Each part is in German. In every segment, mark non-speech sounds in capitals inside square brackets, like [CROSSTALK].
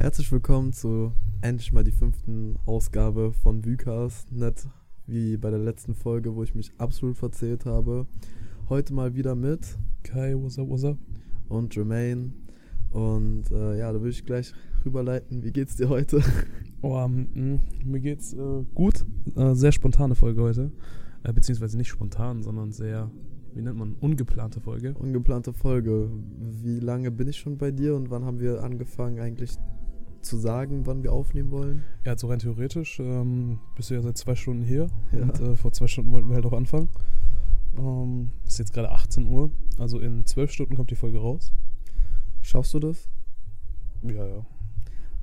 Herzlich willkommen zu endlich mal die fünften Ausgabe von Vykas. Nicht wie bei der letzten Folge, wo ich mich absolut verzählt habe. Heute mal wieder mit Kai, what's up, what's up? und Jermaine. Und äh, ja, da würde ich gleich rüberleiten. Wie geht's dir heute? [LAUGHS] Oh, ähm, mh, mir geht's äh, gut. Äh, sehr spontane Folge heute. Äh, beziehungsweise nicht spontan, sondern sehr, wie nennt man, ungeplante Folge. Ungeplante Folge. Wie lange bin ich schon bei dir und wann haben wir angefangen eigentlich zu sagen, wann wir aufnehmen wollen? Ja, so rein theoretisch ähm, bist du ja seit zwei Stunden hier. Ja. Und äh, vor zwei Stunden wollten wir halt auch anfangen. Ähm, ist jetzt gerade 18 Uhr. Also in zwölf Stunden kommt die Folge raus. Schaffst du das? Ja, ja.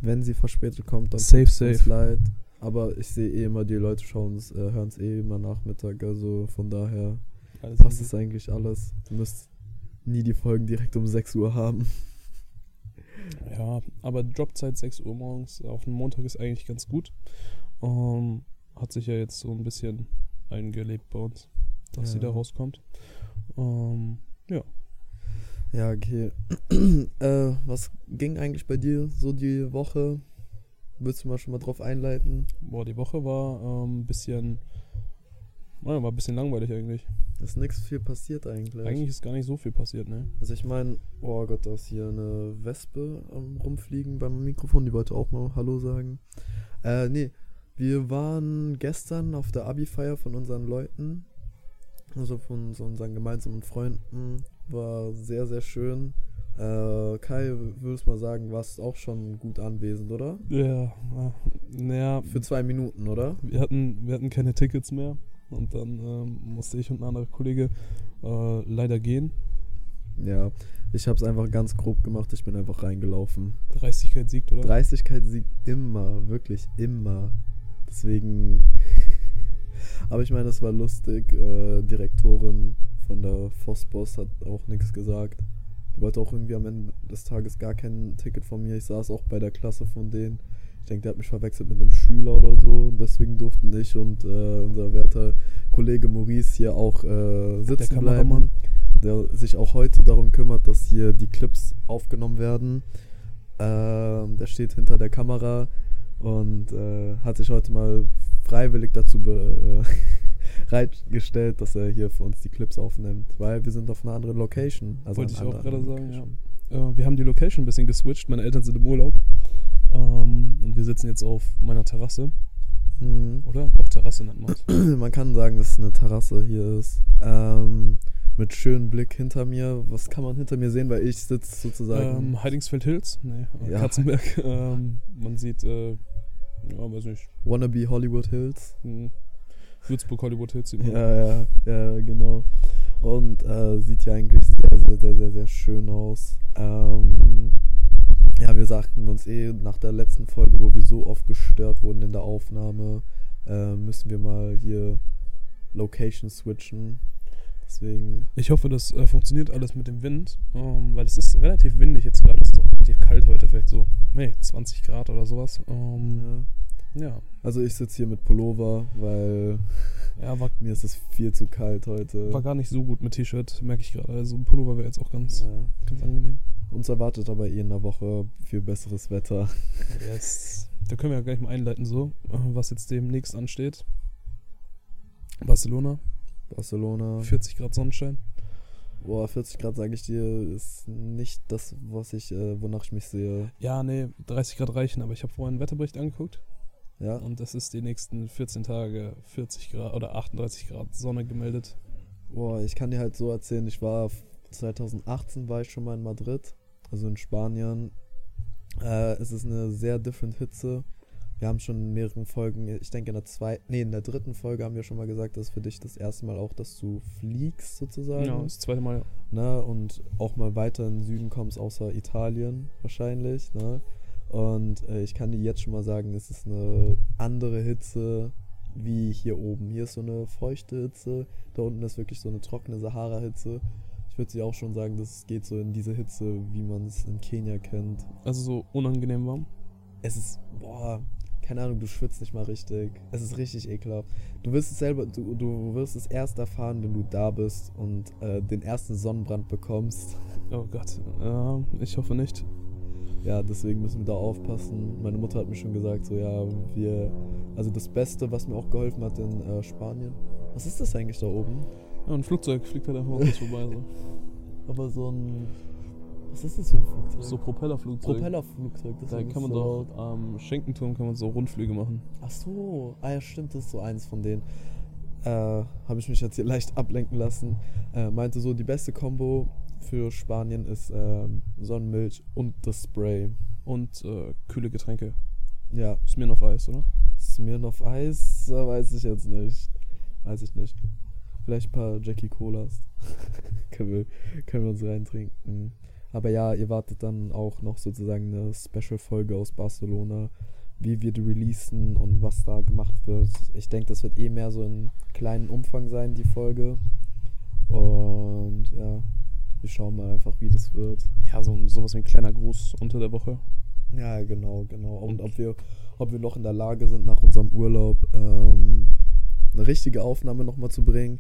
Wenn sie verspätet kommt, dann Safe, tut's uns safe. leid. Aber ich sehe eh immer, die Leute schauen es, äh, hören es eh immer Nachmittag. Also von daher Alles passt es eigentlich alles. Du müsst nie die Folgen direkt um 6 Uhr haben. Ja, aber Dropzeit 6 Uhr morgens auf einen Montag ist eigentlich ganz gut. Ähm, hat sich ja jetzt so ein bisschen eingelebt bei uns, dass sie Ja. da rauskommt. Ähm, Ja, okay. [CLEARS THROAT] äh, was ging eigentlich bei dir so die Woche? Willst du mal schon mal drauf einleiten? boah, die Woche war ein ähm, bisschen, naja, war ein bisschen langweilig eigentlich. Ist nichts viel passiert eigentlich. Eigentlich ist gar nicht so viel passiert, ne? Also ich meine, oh Gott, da ist hier eine Wespe am rumfliegen beim Mikrofon, die wollte auch mal Hallo sagen. Äh, nee, wir waren gestern auf der Abi-Feier von unseren Leuten, also von so unseren gemeinsamen Freunden. War sehr, sehr schön. Äh, Kai, würdest mal sagen, warst auch schon gut anwesend, oder? Ja, naja, Für zwei Minuten, oder? wir hatten, wir hatten keine Tickets mehr und dann ähm, musste ich und ein anderer Kollege äh, leider gehen. Ja, ich habe es einfach ganz grob gemacht. Ich bin einfach reingelaufen. Dreistigkeit siegt, oder? Dreistigkeit siegt immer, wirklich immer. Deswegen. [LAUGHS] Aber ich meine, es war lustig. Äh, Direktorin von der Fossboss hat auch nichts gesagt. Die wollte auch irgendwie am Ende des Tages gar kein Ticket von mir. Ich saß auch bei der Klasse von denen. Ich denke, der hat mich verwechselt mit einem Schüler oder so. Deswegen durften ich und äh, unser werter Kollege Maurice hier auch äh, sitzen Kameramann. bleiben. Der sich auch heute darum kümmert, dass hier die Clips aufgenommen werden. Ähm, der steht hinter der Kamera und äh, hat sich heute mal freiwillig dazu be äh, [LAUGHS] bereitgestellt, dass er hier für uns die Clips aufnimmt, weil wir sind auf einer anderen Location. Also Wollte ich auch gerade sagen, ja. Äh, wir haben die Location ein bisschen geswitcht. Meine Eltern sind im Urlaub. Ähm, und wir sitzen jetzt auf meiner Terrasse, Mhm. oder? Doch, Terrasse nennt man es. [CLEARS THROAT] Man kann sagen, dass es eine Terrasse hier ist. Ähm, mit schönem Blick hinter mir. Was kann man hinter mir sehen? Weil ich sitze sozusagen. ähm, Heidingsfeld Hills? Nee, äh, Ja. Katzenberg. [LAUGHS] ähm, man sieht, äh, ja, weiß nicht, Wannabe Hollywood Hills. hm, Würzburg, Hollywood Hills. sieht man. Ja, ja, ja, genau. Und äh, sieht ja eigentlich sehr, sehr, sehr, sehr, sehr schön aus. Ähm, ja, wir sagten uns eh nach der letzten Folge, wo wir so oft gestört wurden in der Aufnahme, äh, müssen wir mal hier Location switchen. Deswegen, Ich hoffe, das äh, funktioniert alles mit dem Wind, ähm, weil es ist relativ windig jetzt gerade. Es ist auch relativ kalt heute, vielleicht so, nee, 20 Grad oder sowas. Ähm, ja. ja, Also ich sitze hier mit Pullover, weil [LAUGHS] ja war, mir ist es viel zu kalt heute. war gar nicht so gut mit T-Shirt, merke ich gerade. Also ein Pullover wäre jetzt auch ganz, Ja. ganz angenehm. Uns erwartet aber eh in der Woche viel besseres Wetter. [LAUGHS] Yes. Da können wir ja gleich mal einleiten, so, äh, was jetzt demnächst ansteht. Barcelona, Barcelona. 40 Grad Sonnenschein. Boah, 40 Grad sage ich dir, ist nicht das, was ich, äh, wonach ich mich sehe. Ja, nee, 30 Grad reichen, aber ich habe vorhin einen Wetterbericht angeguckt Ja. und es ist die nächsten 14 Tage 40 Grad oder 38 Grad Sonne gemeldet. Boah, ich kann dir halt so erzählen, ich war 2018 war ich schon mal in Madrid, also in Spanien. Äh, es ist eine sehr different Hitze. Wir haben schon in mehreren Folgen, ich denke in der zweiten, nee, in der dritten Folge haben wir schon mal gesagt, dass für dich das erste Mal auch, dass du fliegst sozusagen. Ja, das zweite Mal. ne, und auch mal weiter in den Süden kommst, außer Italien wahrscheinlich, ne? Und äh, ich kann dir jetzt schon mal sagen, es ist eine andere Hitze wie hier oben. Hier ist so eine feuchte Hitze, da unten ist wirklich so eine trockene Sahara-Hitze. Ich würde sie auch schon sagen, das geht so in diese Hitze, wie man es in Kenia kennt. Also so unangenehm warm. Es ist, boah, keine Ahnung, du schwitzt nicht mal richtig. Es ist richtig ekelhaft. Du wirst es selber, du, du wirst es erst erfahren, wenn du da bist und äh, den ersten Sonnenbrand bekommst. Oh Gott, äh, ich hoffe nicht. ja, deswegen müssen wir da aufpassen. Meine Mutter hat mir schon gesagt, so ja, wir, also das Beste, was mir auch geholfen hat in äh, Spanien. Was ist das eigentlich da oben? Ja, ein Flugzeug fliegt halt einfach mal kurz vorbei. So. [LAUGHS] Aber so ein, was ist das für ein Flugzeug? so Propellerflugzeug. Propellerflugzeug. Das Da ist kann man so, dort am Schenkenturm kann man so Rundflüge machen. Ach so, ah ja, stimmt, das ist so eins von denen. Äh, Habe ich mich jetzt hier leicht ablenken lassen. Äh, meinte so, die beste Combo für Spanien ist ähm, Sonnenmilch und das Spray. Und äh, kühle Getränke. Ja, Ist mir noch Eis, oder? Smirnoff Eis, äh, weiß ich jetzt nicht. Weiß ich nicht. Vielleicht ein paar Jackie Colas. [LAUGHS] können, wir, können wir uns reintrinken. Aber ja, ihr wartet dann auch noch sozusagen eine Special-Folge aus Barcelona, wie wir die releasen und was da gemacht wird. Ich denke, das wird eh mehr so in kleinen Umfang sein, die Folge. Und ja, wir schauen mal einfach, wie das wird. Ja, so sowas wie ein kleiner Gruß unter der Woche. Ja, genau, genau. Und ob wir, ob wir noch in der Lage sind, nach unserem Urlaub ähm, eine richtige Aufnahme nochmal zu bringen,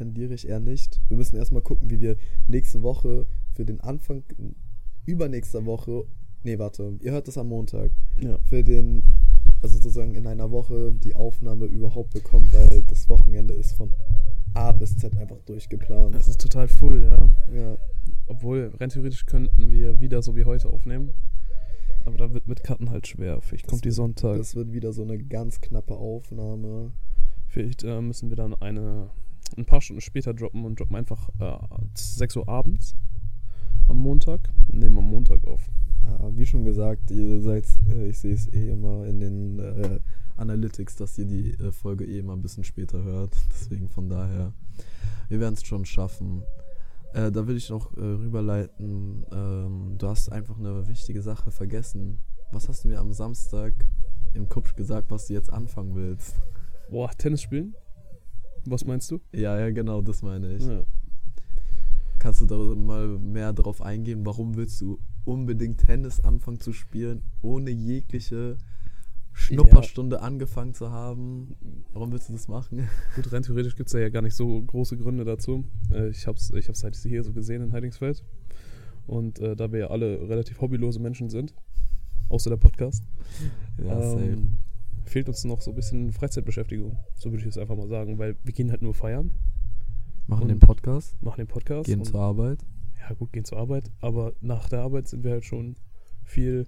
tendiere ich eher nicht. Wir müssen erstmal gucken, wie wir nächste Woche für den Anfang, übernächster Woche, nee, warte, ihr hört das am Montag, Ja. für den, also sozusagen in einer Woche die Aufnahme überhaupt bekommen, weil das Wochenende ist von A bis Z einfach durchgeplant. Das ist total full, ja. Ja, Obwohl, rein theoretisch könnten wir wieder so wie heute aufnehmen. Aber da wird mit Cutten halt schwer. Vielleicht Das kommt die wird- Sonntag. das wird wieder so eine ganz knappe Aufnahme. Vielleicht äh, müssen wir dann eine ein paar Stunden später droppen und droppen einfach äh, 6 Uhr abends am Montag. Nehmen am Montag auf. Ja, wie schon gesagt, ihr seid, äh, ich sehe es eh immer in den äh, Analytics, dass ihr die äh, Folge eh immer ein bisschen später hört. [LAUGHS] Deswegen von daher, wir werden es schon schaffen. Äh, da will ich noch äh, rüberleiten. Ähm, du hast einfach eine wichtige Sache vergessen. Was hast du mir am Samstag im Kupsch gesagt, was du jetzt anfangen willst? Boah, Tennis spielen? Was meinst du? Ja, ja, genau, das meine ich. Ja. Kannst du da mal mehr drauf eingehen? Warum willst du unbedingt Tennis anfangen zu spielen, ohne jegliche Schnupperstunde angefangen zu haben? Warum willst du das machen? [LAUGHS] Gut, rein theoretisch gibt es ja gar nicht so große Gründe dazu. Äh, ich habe es ich hab's halt hier so gesehen in Heidingsfeld. Und äh, da wir ja alle relativ hobbylose Menschen sind, außer der Podcast, ähm, fehlt uns noch so ein bisschen Freizeitbeschäftigung. So würde ich es einfach mal sagen, weil wir gehen halt nur feiern, Machen den Podcast, machen den Podcast. gehen zur Arbeit. Ja, gut, gehen zur Arbeit, aber nach der Arbeit sind wir halt schon viel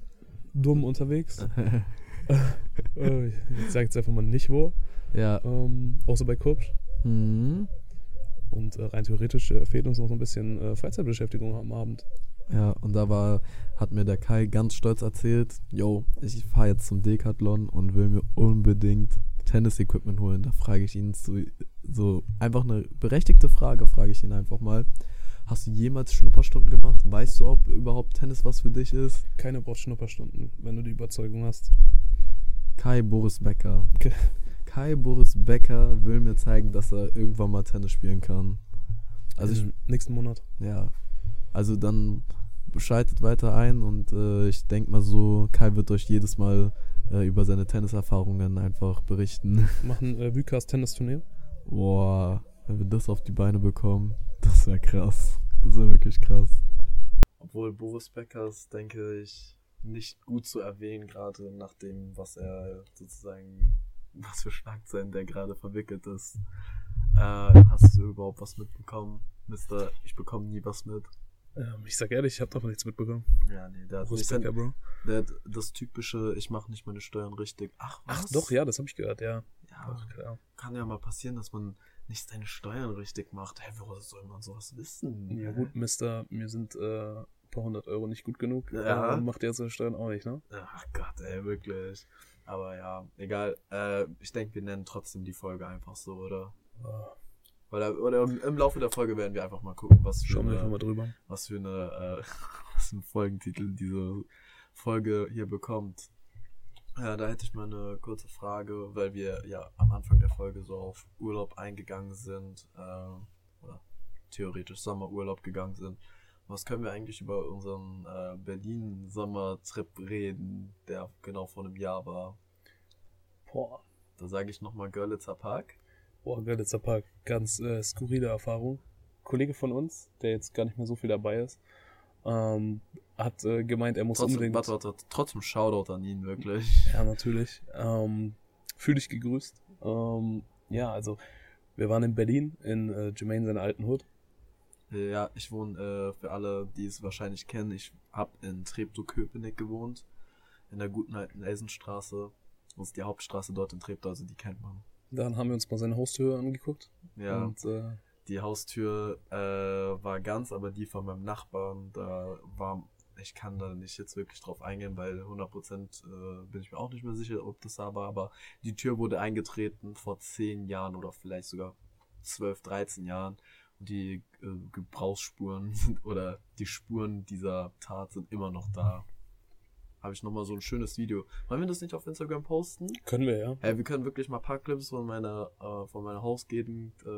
dumm unterwegs. [LAUGHS] äh, ich sage jetzt einfach mal nicht wo, ja. ähm, außer bei Kupsch. Mhm. Und äh, rein theoretisch äh, fehlt uns noch so ein bisschen äh, Freizeitbeschäftigung am Abend. Ja, und da war, hat mir der Kai ganz stolz erzählt, yo, ich fahre jetzt zum Decathlon und will mir unbedingt Tennis-Equipment holen. Da frage ich ihn so, so einfach eine berechtigte Frage, frage ich ihn einfach mal. Hast du jemals Schnupperstunden gemacht? Weißt du, ob überhaupt Tennis was für dich ist? Keiner braucht Schnupperstunden, wenn du die Überzeugung hast. Kai Boris Becker. Okay. Kai Boris Becker will mir zeigen, dass er irgendwann mal Tennis spielen kann. Also ich, nächsten Monat. ja, also dann schaltet weiter ein und äh, ich denke mal so, Kai wird euch jedes Mal äh, über seine Tenniserfahrungen einfach berichten. [LAUGHS] Machen äh, Vukas Tennisturnier. Boah, wenn wir das auf die Beine bekommen, das wäre krass. Das wäre wirklich krass. Obwohl Boris Beckers, denke ich, nicht gut zu erwähnen, gerade nach dem, was er sozusagen, was für Schlagzeilen der gerade verwickelt ist. Äh, hast du überhaupt was mitbekommen? Mister, ich bekomme nie was mit. Ähm, ich sag ehrlich, ich habe davon nichts mitbekommen. Ja, nee, der hat, Wo nicht Bro? der hat das typische, ich mache nicht meine Steuern richtig. Ach, was? Ach doch, ja, das habe ich gehört, ja. Ja, klar. kann ja mal passieren, dass man nicht seine Steuern richtig macht. Hä, woher soll man sowas wissen? Ja gut, Mister, mir sind äh, ein paar hundert Euro nicht gut genug. Ja. Äh, macht er seine Steuern auch nicht, ne? Ach Gott, ey, wirklich. Aber ja, egal. Äh, ich denke, wir nennen trotzdem die Folge einfach so, oder? Ah, Oder, oder im- im Laufe der Folge werden wir einfach mal gucken, was für Schauen wir eine, mal drüber. was für eine, äh, [LAUGHS] was für ein Folgentitel diese Folge hier bekommt. Ja, da hätte ich mal eine kurze Frage, weil wir ja am Anfang der Folge so auf Urlaub eingegangen sind, äh, oder theoretisch Sommerurlaub gegangen sind. Was können wir eigentlich über unseren äh, Berlin-Sommertrip reden, der genau vor einem Jahr war? Boah. Da sage ich nochmal Görlitzer Park. Boah, Görlitzer Park, ganz äh, skurrile Erfahrung. Kollege von uns, der jetzt gar nicht mehr so viel dabei ist, ähm, hat äh, gemeint, er muss Trotzdem, unbedingt. warte, warte, warte, trotzdem Shoutout an ihn, wirklich. Ja, natürlich. Ähm, Fühl dich gegrüßt. Ähm, ja, also wir waren in Berlin, in äh, Jermaine seiner alten Hut. Ja, ich wohne, äh, für alle, die es wahrscheinlich kennen, ich habe in Treptow-Köpenick gewohnt, in der guten alten Elsenstraße. Das ist die Hauptstraße dort in Treptow, also die kennt man. Dann haben wir uns mal seine Haustür angeguckt. Ja, Und äh, die Haustür äh, war ganz, aber die von meinem Nachbarn, da war, ich kann da nicht jetzt wirklich drauf eingehen, weil 100% äh, bin ich mir auch nicht mehr sicher, ob das da war, aber die Tür wurde eingetreten vor 10 Jahren oder vielleicht sogar 12, 13 Jahren. Und die äh, Gebrauchsspuren sind, [LAUGHS] oder die Spuren dieser Tat sind immer noch da. Habe ich nochmal so ein schönes Video. Wollen wir das nicht auf Instagram posten? können wir, ja. Ja, wir können wirklich mal ein paar Clips von meiner, äh, von meiner Hausgegend äh,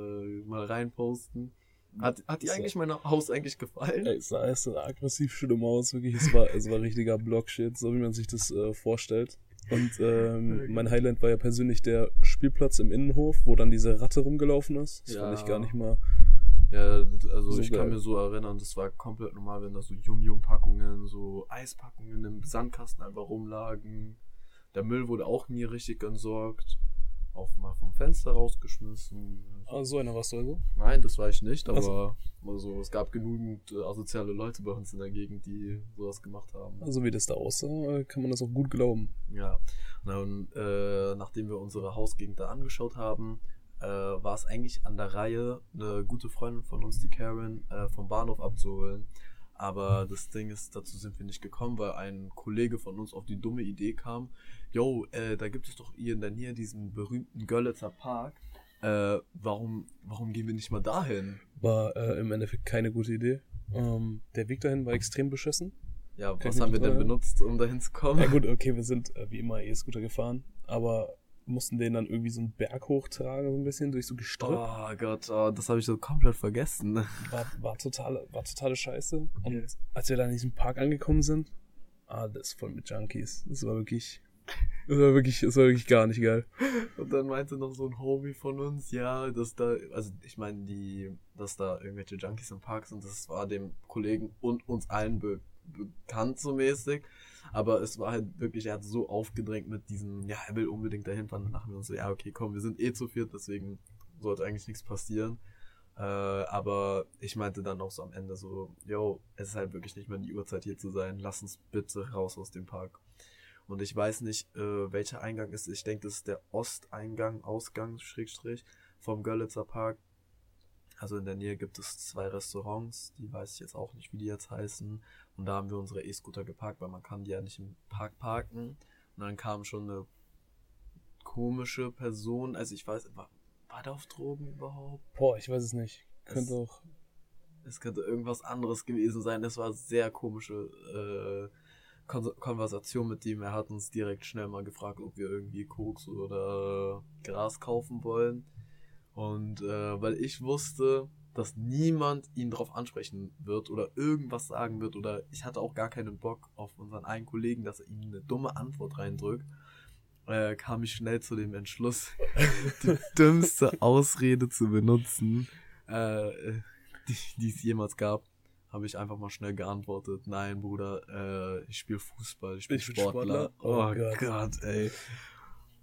mal reinposten. Hat, hat dir eigentlich mein Haus eigentlich gefallen? Ey, es sah es sah aggressiv schlimm aus, wirklich. Es war, es war richtiger Blockshit, so wie man sich das äh, vorstellt. Und ähm, mein Highlight war ja persönlich der Spielplatz im Innenhof, wo dann diese Ratte rumgelaufen ist. Das fand Ja. ich gar nicht mal. Ja, also So ich geil. kann mir so erinnern, das war komplett normal, wenn da so Yum-Yum-Packungen, so Eispackungen im Sandkasten einfach rumlagen. Der Müll wurde auch nie richtig entsorgt. Auch mal vom Fenster rausgeschmissen. Ah, so einer warst du also? Nein, das war ich nicht, aber also, es gab genügend äh, asoziale Leute bei uns in der Gegend, die sowas gemacht haben. Also wie das da aussah, äh, kann man das auch gut glauben. Ja, und dann, äh, nachdem wir unsere Hausgegend da angeschaut haben, äh, war es eigentlich an der Reihe, eine gute Freundin von uns, die Karen, äh, vom Bahnhof abzuholen. Aber das Ding ist, dazu sind wir nicht gekommen, weil ein Kollege von uns auf die dumme Idee kam, yo, äh, da gibt es doch hier in der Nähe diesen berühmten Görlitzer Park. Äh, warum, warum gehen wir nicht mal dahin? War äh, im Endeffekt keine gute Idee. Ähm, der Weg dahin war extrem beschissen. Ja, Kann was haben wir denn benutzt, um dahin zu kommen? Ja gut, okay, wir sind äh, wie immer E-Scooter gefahren, aber mussten den dann irgendwie so einen Berg hochtragen, so ein bisschen durch so Gestrüpp. Oh Gott, oh, das habe ich so komplett vergessen. War, war, total, war totale Scheiße. Und Okay. als wir dann in diesem Park angekommen sind, ah, das ist voll mit Junkies. Das war wirklich, das war wirklich, das war wirklich gar nicht geil. Und dann meinte noch so ein Homie von uns, ja, dass da, also ich meine, die, dass da irgendwelche Junkies im Park sind, das war dem Kollegen und uns allen be bekannt so mäßig. Aber es war halt wirklich, er hat so aufgedrängt mit diesem, ja, er will unbedingt dahin fahren. Dann dachten wir uns so, ja, okay, komm, wir sind eh zu viert, deswegen sollte eigentlich nichts passieren. Äh, aber ich meinte dann auch so am Ende so, yo, es ist halt wirklich nicht mehr die Uhrzeit hier zu sein. Lass uns bitte raus aus dem Park. Und ich weiß nicht, äh, welcher Eingang ist. Ich denke, das ist der Osteingang, Ausgang, Schrägstrich, vom Görlitzer Park. Also in der Nähe gibt es zwei Restaurants, die weiß ich jetzt auch nicht, wie die jetzt heißen. Und da haben wir unsere E-Scooter geparkt, weil man kann die ja nicht im Park parken. Und dann kam schon eine komische Person, also ich weiß, war, war der auf Drogen überhaupt? Boah, ich weiß es nicht. Könnte Es- auch. Es könnte irgendwas anderes gewesen sein. Es war sehr komische äh, Kon Konversation mit ihm. Er hat uns direkt schnell mal gefragt, ob wir irgendwie Koks oder Gras kaufen wollen. Und äh, weil ich wusste, dass niemand ihn darauf ansprechen wird oder irgendwas sagen wird oder ich hatte auch gar keinen Bock auf unseren einen Kollegen, dass er ihm eine dumme Antwort reindrückt, äh, kam ich schnell zu dem Entschluss, [LAUGHS] die dümmste Ausrede zu benutzen, äh, die, die es jemals gab. Habe ich einfach mal schnell geantwortet, nein, Bruder, äh, ich spiele Fußball, ich bin Ich bin Sportler. Sportler? Oh, Oh Gott. Gott. ey.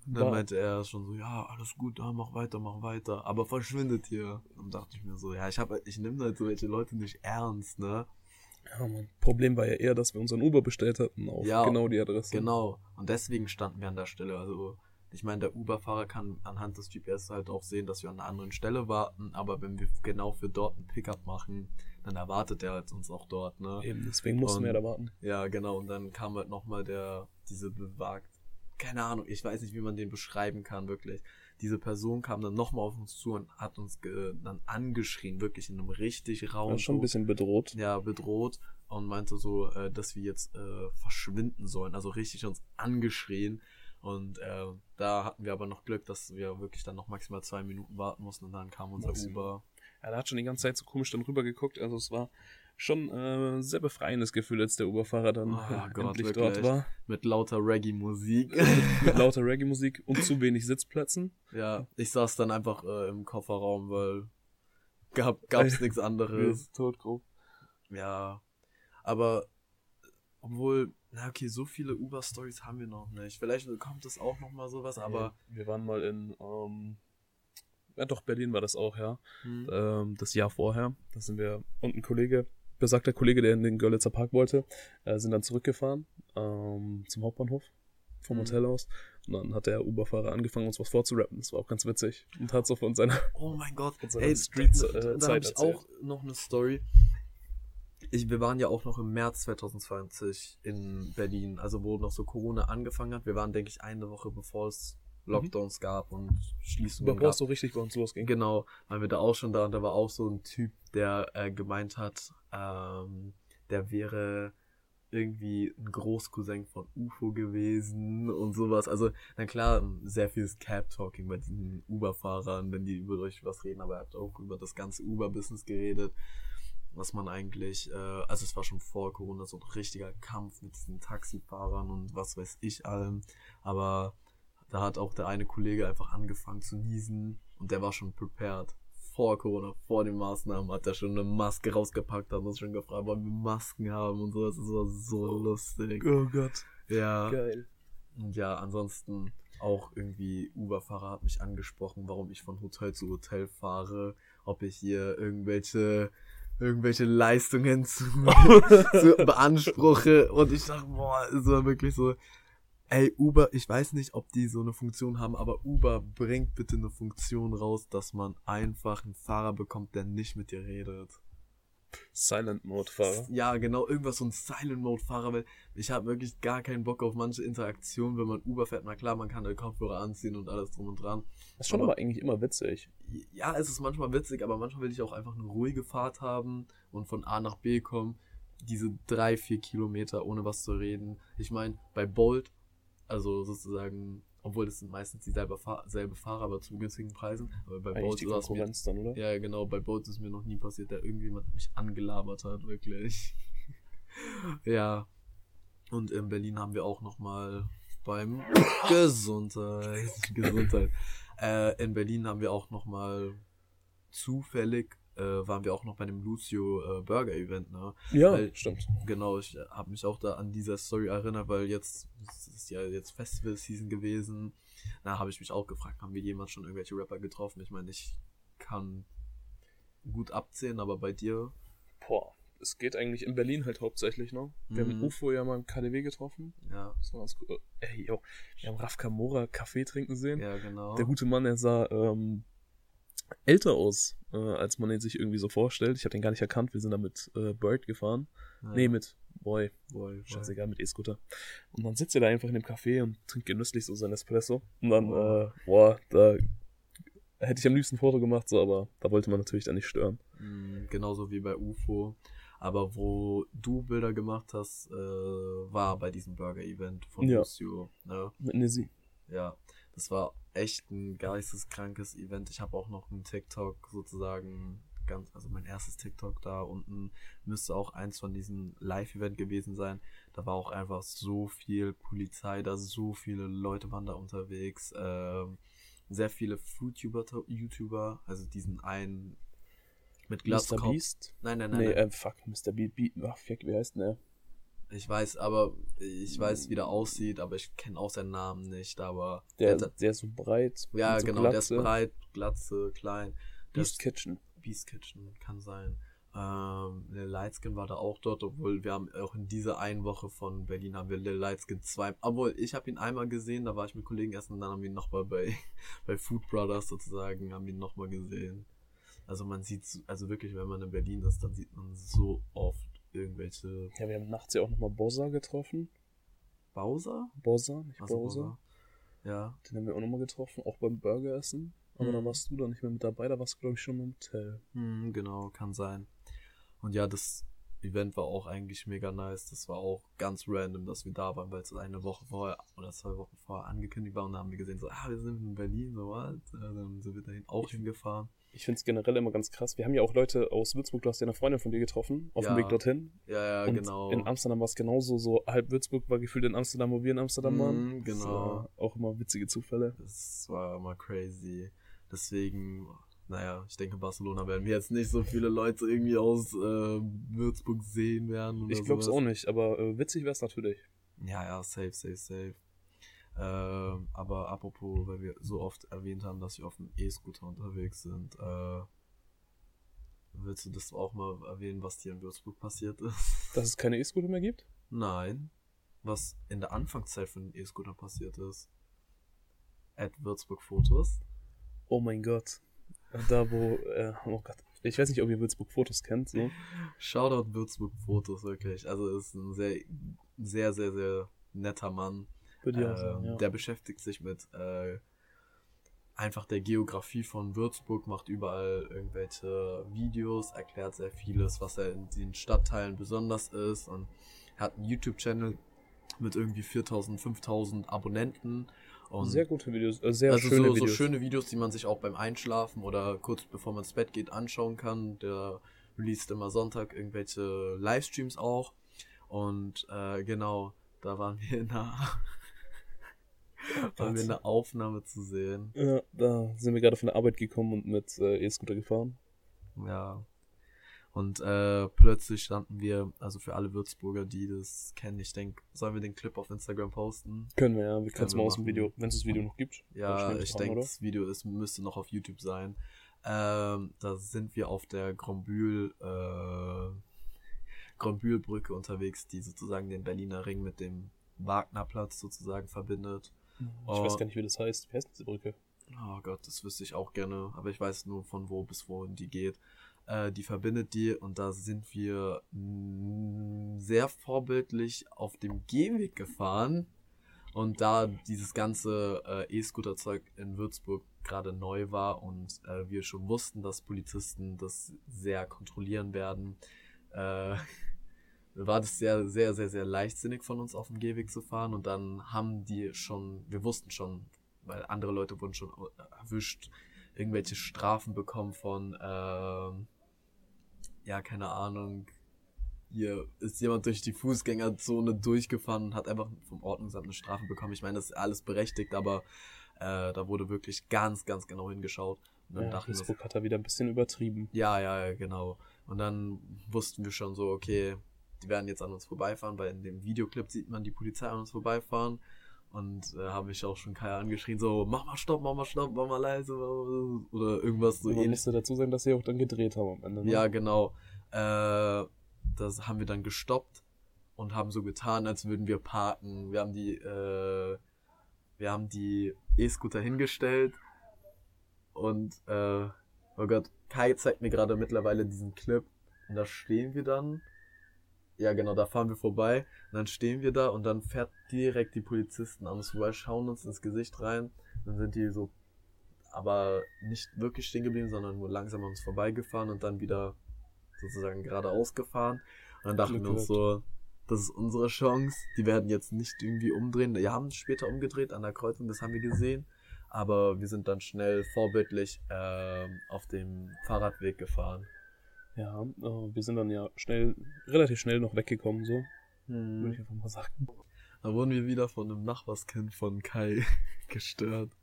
Und dann War- meinte er schon so, ja, alles gut, ja, mach weiter, mach weiter, aber verschwindet hier. Und dachte ich mir so, ja, ich habe, ich nehme halt solche Leute nicht ernst, ne? Ja, Mann. Problem war ja eher, dass wir unseren Uber bestellt hatten auf Ja, genau die Adresse. Genau. Und deswegen standen wir an der Stelle. Also, ich meine, der Uber-Fahrer kann anhand des GPS halt auch sehen, dass wir an einer anderen Stelle warten. Aber wenn wir genau für dort ein Pickup machen, dann erwartet er halt uns auch dort, ne? Eben, deswegen mussten Und- wir da warten. Ja, genau. Und dann kam halt nochmal der, diese bewagt, keine Ahnung, ich weiß nicht, wie man den beschreiben kann, wirklich. Diese Person kam dann nochmal auf uns zu und hat uns dann angeschrien, wirklich in einem richtig rauen War schon ein bisschen bedroht. ja, bedroht und meinte so, äh, dass wir jetzt äh, verschwinden sollen. Also richtig uns angeschrien. Und äh, da hatten wir aber noch Glück, dass wir wirklich dann noch maximal zwei Minuten warten mussten und dann kam unser Maximal. Uber. Ja, der hat schon die ganze Zeit so komisch dann rüber geguckt. Also es war schon äh, ein sehr befreiendes Gefühl, als der Uberfahrer dann Oh äh, Gott, endlich wirklich. dort war. Mit lauter Reggae-Musik. Mit lauter Reggae-Musik und zu wenig Sitzplätzen. ja, ich saß dann einfach äh, im Kofferraum, weil gab, gab's [LAUGHS] nichts anderes. Totgrob. Ja, aber Obwohl, na okay, so viele Uber-Stories haben wir noch nicht. Vielleicht kommt es auch noch mal sowas, aber. Wir waren mal in, ähm, ja doch, Berlin war das auch, ja. Hm. Ähm, das Jahr vorher. Da sind wir und ein Kollege, besagter Kollege, der in den Görlitzer Park wollte, äh, sind dann zurückgefahren ähm, zum Hauptbahnhof vom Mhm. Hotel aus. Und dann hat der Uber-Fahrer angefangen, uns was vorzurappen. Das war auch ganz witzig. Und hat so von seiner. Oh mein Gott. Von seiner Ey, Street- da, äh, da, da Zeit habe ich erzählt. auch noch eine Story. Ich, wir waren ja auch noch im März 2020 in Berlin, also wo noch so Corona angefangen hat. Wir waren, denke ich, eine Woche bevor es Lockdowns gab und Schließungen Bevor gab. es so richtig bei uns losging. Genau, waren wir da auch schon da und da war auch so ein Typ, der äh, gemeint hat, ähm, der wäre irgendwie ein Großcousin von UFO gewesen und sowas. Also, na klar, sehr vieles Cap-Talking bei diesen Uber-Fahrern, wenn die über euch was reden, aber er hat auch über das ganze Uber-Business geredet, was man eigentlich, äh, also es war schon vor Corona so ein richtiger Kampf mit diesen Taxifahrern und was weiß ich allem, aber da hat auch der eine Kollege einfach angefangen zu niesen und der war schon prepared. Vor Corona, vor den Maßnahmen hat er schon eine Maske rausgepackt, hat uns schon gefragt, wollen wir Masken haben und so. Das war so lustig. Oh Gott. Ja. Geil. Und ja, ansonsten auch irgendwie Uber-Fahrer hat mich angesprochen, warum ich von Hotel zu Hotel fahre, ob ich hier irgendwelche irgendwelche Leistungen zu, [LAUGHS] zu beanspruche und ich dachte, boah, es war wirklich so, ey, Uber, ich weiß nicht, ob die so eine Funktion haben, aber Uber bringt bitte eine Funktion raus, dass man einfach einen Fahrer bekommt, der nicht mit dir redet. Silent Mode Fahrer. Ja, genau, irgendwas so ein Silent-Mode-Fahrer, weil ich habe wirklich gar keinen Bock auf manche Interaktionen, wenn man Uber fährt. Na klar, man kann den Kopfhörer anziehen und alles drum und dran. Das ist schon Aber- aber eigentlich immer witzig. Ja, es ist manchmal witzig, aber manchmal will ich auch einfach eine ruhige Fahrt haben und von A nach B kommen. Diese drei, vier Kilometer ohne was zu reden. Ich meine, bei Bolt, also sozusagen, obwohl das sind meistens dieselbe Fahr selbe Fahrer, aber zu günstigen Preisen. Aber bei Eigentlich Bolt die ist es mir Konkurrenz dann, oder? ja, genau, bei Bolt ist mir noch nie passiert, dass irgendjemand mich angelabert hat, wirklich. [LAUGHS] ja. Und in Berlin haben wir auch nochmal beim [COUGHS] Gesundheit. Gesundheit. Äh, in Berlin haben wir auch nochmal zufällig, äh, waren wir auch noch bei dem Lucio äh, Burger Event, ne? Ja, Weil- stimmt. Genau, ich habe mich auch da an dieser Story erinnert, weil jetzt ist ja jetzt Festival Season gewesen. Da habe ich mich auch gefragt, haben wir jemals schon irgendwelche Rapper getroffen? Ich meine, ich kann gut abzählen, aber bei dir Boah, es geht eigentlich in Berlin halt hauptsächlich noch. Wir Mhm. haben UFO ja mal im KDW getroffen. ja, Das war ganz cool. Ey, yo, wir haben Raf Kamora Kaffee trinken sehen. ja genau. Der gute Mann, er sah ähm, älter aus, äh, als man ihn sich irgendwie so vorstellt. Ich habe den gar nicht erkannt. Wir sind da mit äh, Bird gefahren. ja. Nee, mit Boy. Boy, boy. Scheißegal, mit E-Scooter. Und dann sitzt er da einfach in dem Café und trinkt genüsslich so sein Espresso. Und dann, Oh. äh, boah, da hätte ich am liebsten ein Foto gemacht, so, aber da wollte man natürlich dann nicht stören. Mm, Genauso wie bei UFO. Aber wo du Bilder gemacht hast, äh, war bei diesem Burger-Event von Ja. Lucio. Ne? Mit Nizzy. Ja, das war echt ein geisteskrankes Event. Ich habe auch noch einen TikTok sozusagen ganz, also mein erstes TikTok da unten müsste auch eins von diesen Live-Event gewesen sein. Da war auch einfach so viel Polizei, da so viele Leute waren da unterwegs. Ähm, sehr viele Food-YouTuber, YouTuber, also diesen einen mit Mr. Glatzkopf. Beast? Nein, nein, nein. Nee, nein. äh, fuck, Mr. Beast. Be Ach, fuck, wie heißt denn der? Ich weiß, aber ich weiß, wie der aussieht, aber ich kenne auch seinen Namen nicht. Aber Der, der, der ist so breit. ja, so genau, der ist Glatze. breit, glatze, klein. Der Beast ist Kitchen. Beast Kitchen, kann sein. Ähm, Lil Lightskin war da auch dort, obwohl wir haben auch in dieser einen Woche von Berlin haben wir Lil Lightskin zwei, obwohl ich habe ihn einmal gesehen, da war ich mit Kollegen essen und dann haben wir ihn nochmal bei, [LAUGHS] bei Food Brothers sozusagen, haben wir ihn nochmal gesehen. Also man sieht, so- also wirklich, wenn man in Berlin ist, dann sieht man so oft irgendwelche Ja, wir haben nachts ja auch nochmal Bossa getroffen. Bowser? Bossa, nicht Also Bowser. Bowser. Ja, Den haben wir auch nochmal getroffen, auch beim Burger essen. Aber Mhm. da warst du dann nicht mehr mit dabei, da warst du, glaube ich, schon im Hotel. Hm, genau, kann sein. Und ja, das Event war auch eigentlich mega nice. Das war auch ganz random, dass wir da waren, weil es eine Woche vorher oder zwei Wochen vorher angekündigt war und dann haben wir gesehen, so, ah, wir sind in Berlin, so was. Dann sind wir dahin auch hingefahren. Ich finde es generell immer ganz krass. Wir haben ja auch Leute aus Würzburg, du hast ja eine Freundin von dir getroffen, auf Ja. dem Weg dorthin. Ja, ja, und genau. In Amsterdam war es genauso, so halb Würzburg war gefühlt in Amsterdam, wo wir in Amsterdam waren. Mhm, Das genau. war auch immer witzige Zufälle. Das war immer crazy. Deswegen naja, ich denke, Barcelona werden wir jetzt nicht so viele Leute irgendwie aus äh, Würzburg sehen werden. ich glaube es auch nicht, aber äh, witzig wäre es natürlich. Ja, ja, safe, safe, safe. Ähm, aber apropos, weil wir so oft erwähnt haben, dass wir auf dem E-Scooter unterwegs sind, äh, willst du das auch mal erwähnen, was dir in Würzburg passiert ist? [LAUGHS] Dass es keine E-Scooter mehr gibt? Nein. Was in der Anfangszeit von den E-Scooter passiert ist. At Würzburg Fotos. Oh mein Gott. Da wo, äh, oh Gott. Ich weiß nicht, ob ihr Würzburg Fotos kennt. So. Shoutout Würzburg Fotos, wirklich. Also ist ein sehr, sehr, sehr, sehr netter Mann. Würde ich auch Ähm, sagen, ja. Der beschäftigt sich mit äh, einfach der Geografie von Würzburg, macht überall irgendwelche Videos, erklärt sehr vieles, was er in den Stadtteilen besonders ist und er hat einen YouTube-Channel mit irgendwie 4000, 5000 Abonnenten. Und Sehr gute Videos, äh, sehr also schöne so, Videos. so schöne Videos, die man sich auch beim Einschlafen oder kurz bevor man ins Bett geht anschauen kann. Der released immer Sonntag irgendwelche Livestreams auch. Und äh, genau, da waren wir in einer, [LAUGHS] waren wir in einer Aufnahme zu sehen. Ja, da sind wir gerade von der Arbeit gekommen und mit äh, E-Scooter gefahren. Ja. Und äh, plötzlich standen wir, also für alle Würzburger, die das kennen, ich denke, sollen wir den Clip auf Instagram posten? Können wir ja, wir können es mal aus dem. Video, wenn es das Video noch gibt. Ja, ich wir denke, das Video ist, müsste noch auf YouTube sein. Ähm, da sind wir auf der Grombühl, äh, Grombühl-Brücke unterwegs, die sozusagen den Berliner Ring mit dem Wagnerplatz sozusagen verbindet. Ich Oh. weiß gar nicht, wie das heißt. Wie heißt diese Brücke? Oh Gott, das wüsste ich auch gerne, aber ich weiß nur von wo bis wohin die geht. Äh, die verbindet die und da sind wir sehr vorbildlich auf dem Gehweg gefahren. Und da dieses ganze äh, E-Scooter-Zeug in Würzburg gerade neu war und äh, wir schon wussten, dass Polizisten das sehr kontrollieren werden, äh, war das sehr, sehr, sehr, sehr leichtsinnig von uns auf dem Gehweg zu fahren. Und dann haben die schon, wir wussten schon, weil andere Leute wurden schon erwischt, irgendwelche Strafen bekommen von, ähm, ja, keine Ahnung, hier ist jemand durch die Fußgängerzone durchgefahren und hat einfach vom Ordnungsamt eine Strafe bekommen. Ich meine, das ist alles berechtigt, aber äh, da wurde wirklich ganz, ganz genau hingeschaut. Und dann Ja, dachten wir, Facebook hat da wieder ein bisschen übertrieben. ja, ja, ja, genau. Und dann wussten wir schon so, okay, die werden jetzt an uns vorbeifahren, weil in dem Videoclip sieht man die Polizei an uns vorbeifahren. Und äh, habe ich auch schon Kai angeschrien, so, mach mal Stopp, mach mal Stopp, mach mal leise, oder irgendwas so ähnlich. musste dazu sagen, dass sie auch dann gedreht haben am Ende. Ne? Ja, genau. Äh, das haben wir dann gestoppt und haben so getan, als würden wir parken. Wir haben die, äh, wir haben die E-Scooter hingestellt und, äh, oh Gott, Kai zeigt mir gerade mittlerweile diesen Clip und da stehen wir dann. Ja, genau, da fahren wir vorbei und dann stehen wir da und dann fährt direkt die Polizisten an uns vorbei, schauen uns ins Gesicht rein. Dann sind die so, aber nicht wirklich stehen geblieben, sondern nur langsam an uns vorbeigefahren und dann wieder sozusagen geradeaus gefahren. Und dann dachten wir uns so, das ist unsere Chance. Die werden jetzt nicht irgendwie umdrehen. Wir haben später umgedreht an der Kreuzung, das haben wir gesehen. Aber wir sind dann schnell vorbildlich ähm, auf dem Fahrradweg gefahren. Ja, äh, wir sind dann ja schnell, relativ schnell noch weggekommen, so. Hm. Würde ich einfach mal sagen. Da wurden wir wieder von einem Nachbarskind von Kai [LAUGHS] gestört.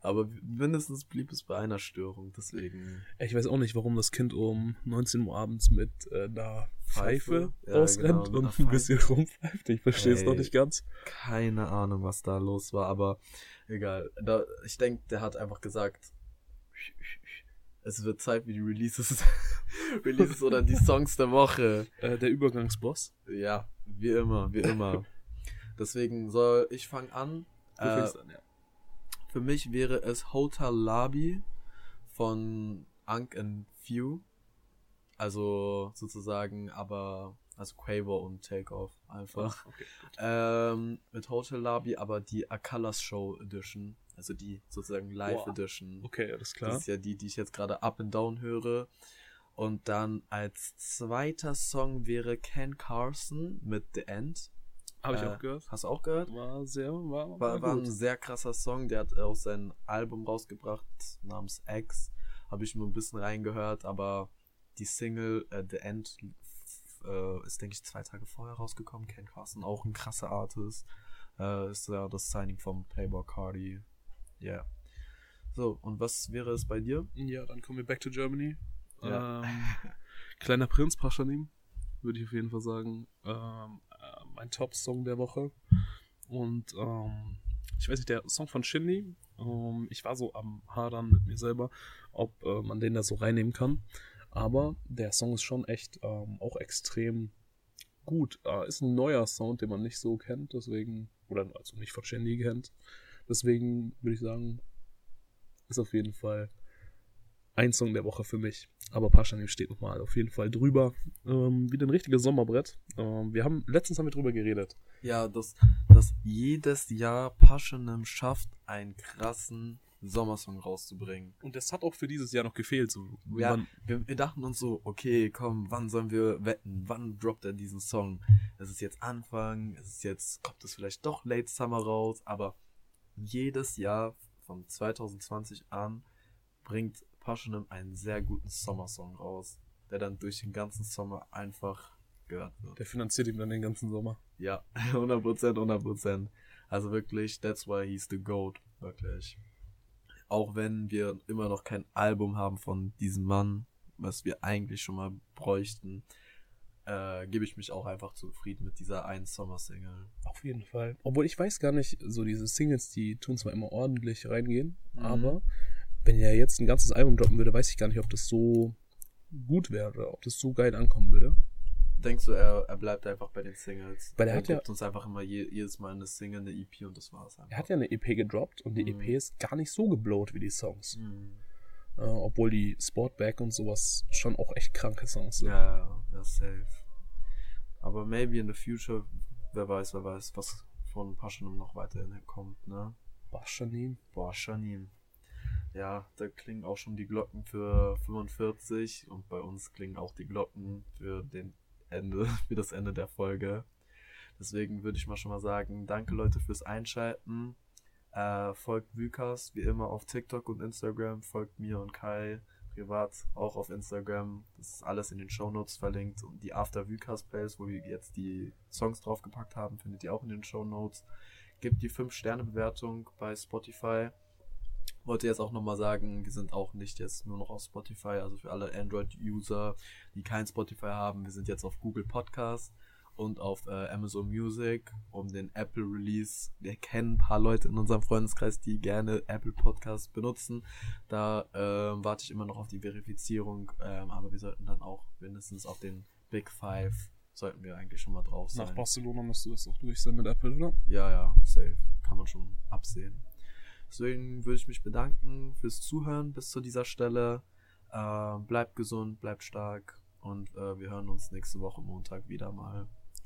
Aber mindestens blieb es bei einer Störung, deswegen. Ich weiß auch nicht, warum das Kind um 19 Uhr abends mit äh, einer Pfeife, Pfeife? Ja, rausrennt genau, mit und ein bisschen rumpfeift. Ich verstehe es noch nicht ganz. Keine Ahnung, was da los war, aber egal. Da, ich denke, der hat einfach gesagt, es wird Zeit für die Releases, [LAUGHS] Releases oder die Songs der Woche. Äh, der Übergangsboss. Ja, wie immer, wie immer. Deswegen soll ich fangen an. Du Äh, fängst an, ja. für mich wäre es Hotel Lobby von Unk and Few. Also sozusagen, aber also Quavo und Takeoff einfach. Okay. Ähm, mit Hotel Lobby, aber die A Colors Show Edition. Also die sozusagen Live Boah. Edition. Okay, alles klar. Das ist ja die, die ich jetzt gerade up and down höre. Und dann als zweiter Song wäre Ken Carson mit The End. Habe ich äh, auch gehört. Hast du auch gehört? War sehr, war, War, war ein sehr krasser Song. Der hat auch sein Album rausgebracht namens X. Habe ich nur ein bisschen reingehört, aber die Single äh, The End äh, ist, denke ich, zwei Tage vorher rausgekommen. Ken Carson, auch ein krasser Artist. Äh, ist ja das Signing vom Playboy Cardi. Ja. So, und was wäre es bei dir? Ja, dann kommen wir back to Germany. Ja. Ähm, Kleiner Prinz, Paschanim, würde ich auf jeden Fall sagen. Ähm, äh, mein Top-Song der Woche. Und ähm, ich weiß nicht, der Song von Shindy, ähm, ich war so am Hadern mit mir selber, ob äh, man den da so reinnehmen kann. Aber der Song ist schon echt ähm, auch extrem gut. Äh, ist ein neuer Sound, den man nicht so kennt, deswegen, oder also nicht von Shindy kennt. Deswegen würde ich sagen, ist auf jeden Fall ein Song der Woche für mich. Aber Paschanim steht nochmal auf jeden Fall drüber. Ähm, wieder ein richtiges Sommerbrett. Ähm, wir haben, letztens haben wir drüber geredet. Ja, dass, dass jedes Jahr Paschanim schafft, einen krassen Sommersong rauszubringen. Und das hat auch für dieses Jahr noch gefehlt. So, Ja, Man, wir, wir dachten uns so, okay, komm, wann sollen wir wetten? Wann droppt er diesen Song? Es ist jetzt Anfang, es ist jetzt, kommt es vielleicht doch Late Summer raus, aber jedes Jahr von 2020 an bringt Paschanim einen sehr guten Sommersong raus, der dann durch den ganzen Sommer einfach gehört wird. der finanziert ihm dann den ganzen Sommer. Ja, [LAUGHS] 100%, 100%. Also wirklich, that's why he's the GOAT, wirklich. Auch wenn wir immer noch kein Album haben von diesem Mann, was wir eigentlich schon mal bräuchten, äh, gebe ich mich auch einfach zufrieden mit dieser einen Sommer-Single. Auf jeden Fall. Obwohl ich weiß gar nicht, so diese Singles, die tun zwar immer ordentlich reingehen, Mhm. aber wenn er jetzt ein ganzes Album droppen würde, weiß ich gar nicht, ob das so gut wäre, ob das so geil ankommen würde. Denkst du, er, er bleibt einfach bei den Singles? Weil er er hat ja- gibt uns einfach immer je, jedes Mal eine Single, eine EP und das war's einfach. Er hat ja eine EP gedroppt und die Mhm. EP ist gar nicht so geblowt wie die Songs. Mhm. Äh, obwohl die Sportback und sowas schon auch echt kranke Songs sind. Ja, ja, ja, safe. Aber maybe in the future, wer weiß, wer weiß, was von Paschanim noch weiterhin kommt, ne? Baschanim. Boah, Shanim. Ja, da klingen auch schon die Glocken für 45 und bei uns klingen auch die Glocken für den Ende, [LAUGHS] für das Ende der Folge. Deswegen würde ich mal schon mal sagen, danke Leute fürs Einschalten. Äh, folgt Vukas wie immer auf TikTok und Instagram, folgt mir und Kai privat auch auf Instagram. Das ist alles in den Shownotes verlinkt und die After Vukas Plays, wo wir jetzt die Songs draufgepackt haben, findet ihr auch in den Shownotes. Gebt die 5-Sterne-Bewertung bei Spotify. Wollte jetzt auch nochmal sagen, wir sind auch nicht jetzt nur noch auf Spotify, also für alle Android-User, die kein Spotify haben, wir sind jetzt auf Google Podcast und auf äh, Amazon Music um den Apple Release. Wir kennen ein paar Leute in unserem Freundeskreis, die gerne Apple Podcast benutzen. Da ähm, warte ich immer noch auf die Verifizierung, ähm, aber wir sollten dann auch mindestens auf den Big Five sollten wir eigentlich schon mal drauf sein. Nach Barcelona müsste das auch durch sein mit Apple, oder? Ja, ja, safe. Kann man schon absehen. Deswegen würde ich mich bedanken fürs Zuhören bis zu dieser Stelle. Äh, bleibt gesund, bleibt stark und äh, wir hören uns nächste Woche Montag wieder mal.